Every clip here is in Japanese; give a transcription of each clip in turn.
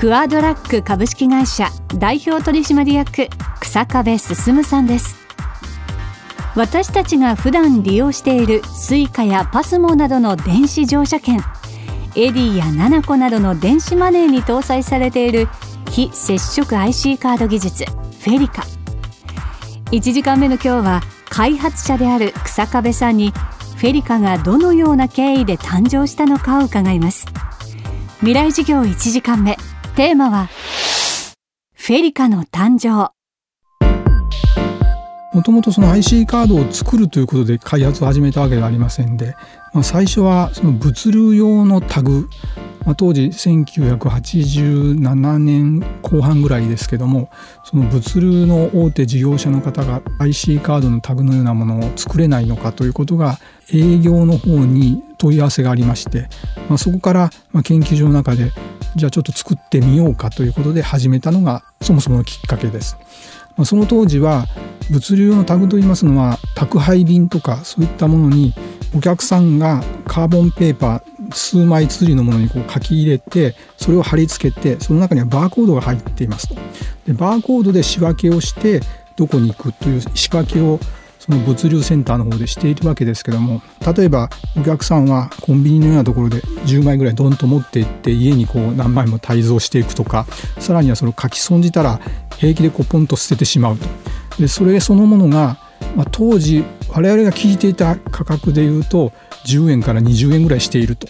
クアドラック株式会社代表取締役日下部進さんです。私たちが普段利用している Suica や PASMO などの電子乗車券 Edy や nanaco などの電子マネーに搭載されている非接触 IC カード技術 FeliCa。1時間目の今日は開発者である日下部さんにフェリカがどのような経緯で誕生したのかを伺います。未来事業1時間目。テーマはフェリカの誕生。もともとその IC カードを作るということで開発を始めたわけではありませんで、まあ、最初はその物流用のタグ、まあ、当時1987年後半ぐらいですけどもその物流の大手事業者の方が IC カードのタグのようなものを作れないのかということが営業の方に問い合わせがありまして、まあ、そこから研究所の中でじゃあちょっと作ってみようかということで始めたのがそもそものきっかけです。ま、その当時は物流用のタグといいますのは宅配便とかそういったものにお客さんがカーボンペーパー数枚綴りのものにこう書き入れてそれを貼り付けてその中にはバーコードが入っていますと。でバーコードで仕分けをしてどこに行くという仕分けをその物流センターの方でしているわけですけども例えばお客さんはコンビニのようなところで10枚ぐらいドンと持っていって家にこう何枚も滞蔵していくとかさらにはそれを書き損じたら平気でこうポンと捨ててしまうと。でそれそのものが、まあ、当時我々が聞いていた価格でいうと10円から20円ぐらいしていると。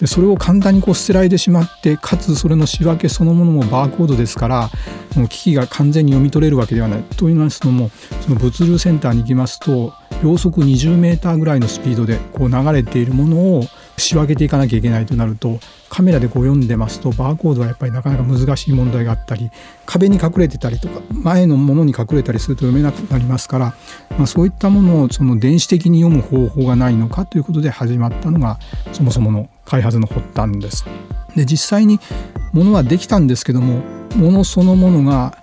でそれを簡単にこう捨てられてしまってかつそれの仕分けそのものもバーコードですからもう機器が完全に読み取れるわけではないと言いますのもその物流センターに行きますと秒速20メーターぐらいのスピードでこう流れているものを仕分けていかなきゃいけないとなるとカメラでこう読んでますとバーコードはやっぱりなかなか難しい問題があったり壁に隠れてたりとか前のものに隠れたりすると読めなくなりますから、まあ、そういったものをその電子的に読む方法がないのかということで始まったのがそもそもの開発の発端です。で実際にものはできたんですけどもものそのものが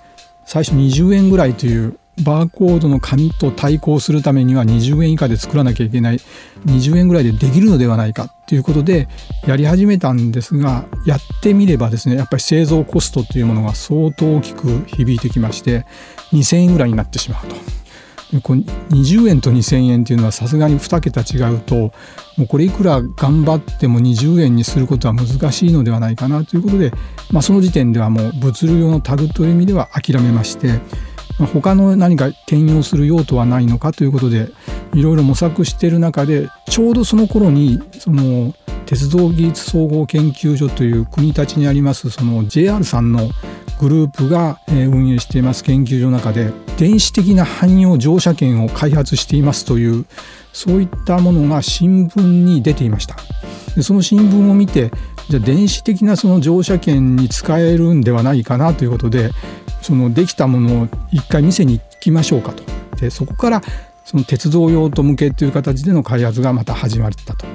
最初20円ぐらいというバーコードの紙と対抗するためには20円以下で作らなきゃいけない20円ぐらいでできるのではないかということでやり始めたんですがやってみればですねやっぱり製造コストというものが相当大きく響いてきまして2000円ぐらいになってしまうと。20円と2000円っていうのはさすがに2桁違うともうこれいくら頑張っても20円にすることは難しいのではないかなということで、まあ、その時点ではもう物流用のタグという意味では諦めまして他の何か転用する用途はないのかということでいろいろ模索している中でちょうどその頃にその鉄道技術総合研究所という国立にありますその JR さんのグループが運営しています研究所の中で電子的な汎用乗車券を開発していますというそういったものが新聞に出ていました。でその新聞を見てじゃあ電子的なその乗車券に使えるんではないかなということでそのできたものを一回店に行きましょうかと。でそこからその鉄道用途向けという形での開発がまた始まったと。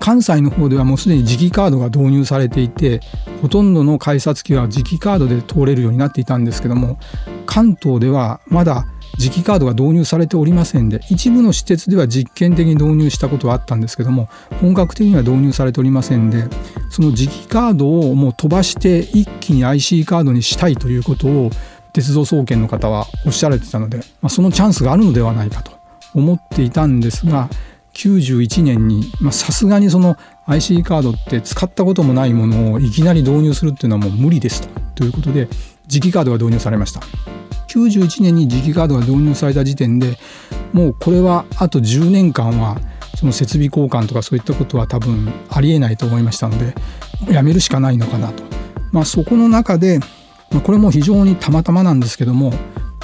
関西の方ではもうすでに磁気カードが導入されていてほとんどの改札機は磁気カードで通れるようになっていたんですけども関東ではまだ磁気カードが導入されておりませんで一部の施設では実験的に導入したことはあったんですけども本格的には導入されておりませんでその磁気カードをもう飛ばして一気に IC カードにしたいということを鉄道総研の方はおっしゃられてたので、まあ、そのチャンスがあるのではないかと思っていたんですが91年にさすがにその IC カードって使ったこともないものをいきなり導入するっていうのはもう無理ですと。ということで磁気カードが導入されました。91年に磁気カードが導入された時点でもうこれはあと10年間はその設備交換とかそういったことは多分ありえないと思いましたのでやめるしかないのかなと、まあ、そこの中でこれも非常にたまたまなんですけども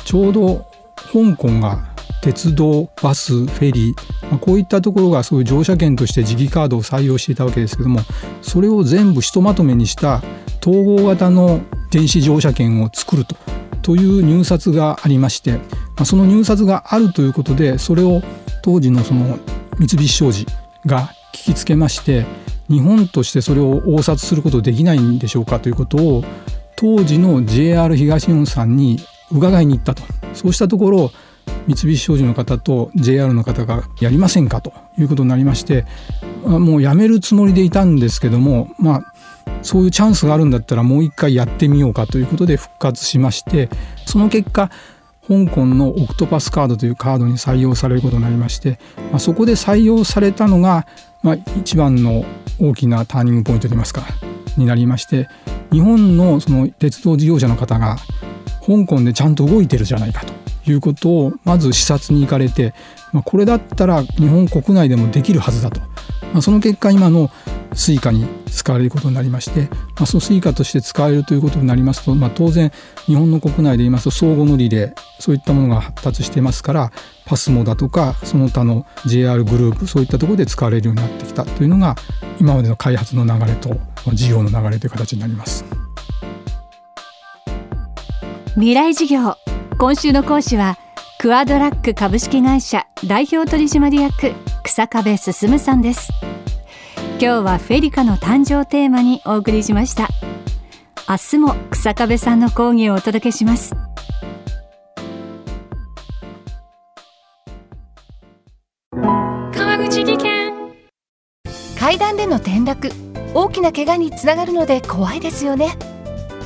ちょうど香港が鉄道バスフェリー、まあ、こういったところがそういう乗車券として磁気カードを採用していたわけですけどもそれを全部ひとまとめにした統合型の電子乗車券を作るとという入札がありまして、まあ、その入札があるということでそれを当時のその三菱商事が聞きつけまして日本としてそれを応札することできないんでしょうかということを当時の JR 東日本さんに伺いに行ったと。そうしたところ三菱商事の方と JR の方がやりませんかということになりましてもうやめるつもりでいたんですけどもまあそういうチャンスがあるんだったらもう一回やってみようかということで復活しましてその結果香港のオクトパスカードというカードに採用されることになりまして、まあ、そこで採用されたのが、まあ、一番の大きなターニングポイントといいますかになりまして日本のその鉄道事業者の方が香港でちゃんと動いてるじゃないかと。いうことをまず視察に行かれて、まあ、これだったら日本国内でもできるはずだと、まあ、その結果今の Suica に使われることになりまして、まあ、その Suica として使えるということになりますと、まあ、当然日本の国内で言いますと相互のリレーそういったものが発達してますからパスモだとかその他の JR グループそういったところで使われるようになってきたというのが今までの開発の流れと事業の流れという形になります。未来事業今週の講師はクアドラック株式会社代表取締役草壁進さんです。今日はフェリカの誕生テーマにお送りしました。明日も草壁さんの講義をお届けします。川口技研。階段での転落大きな怪我につながるので怖いですよね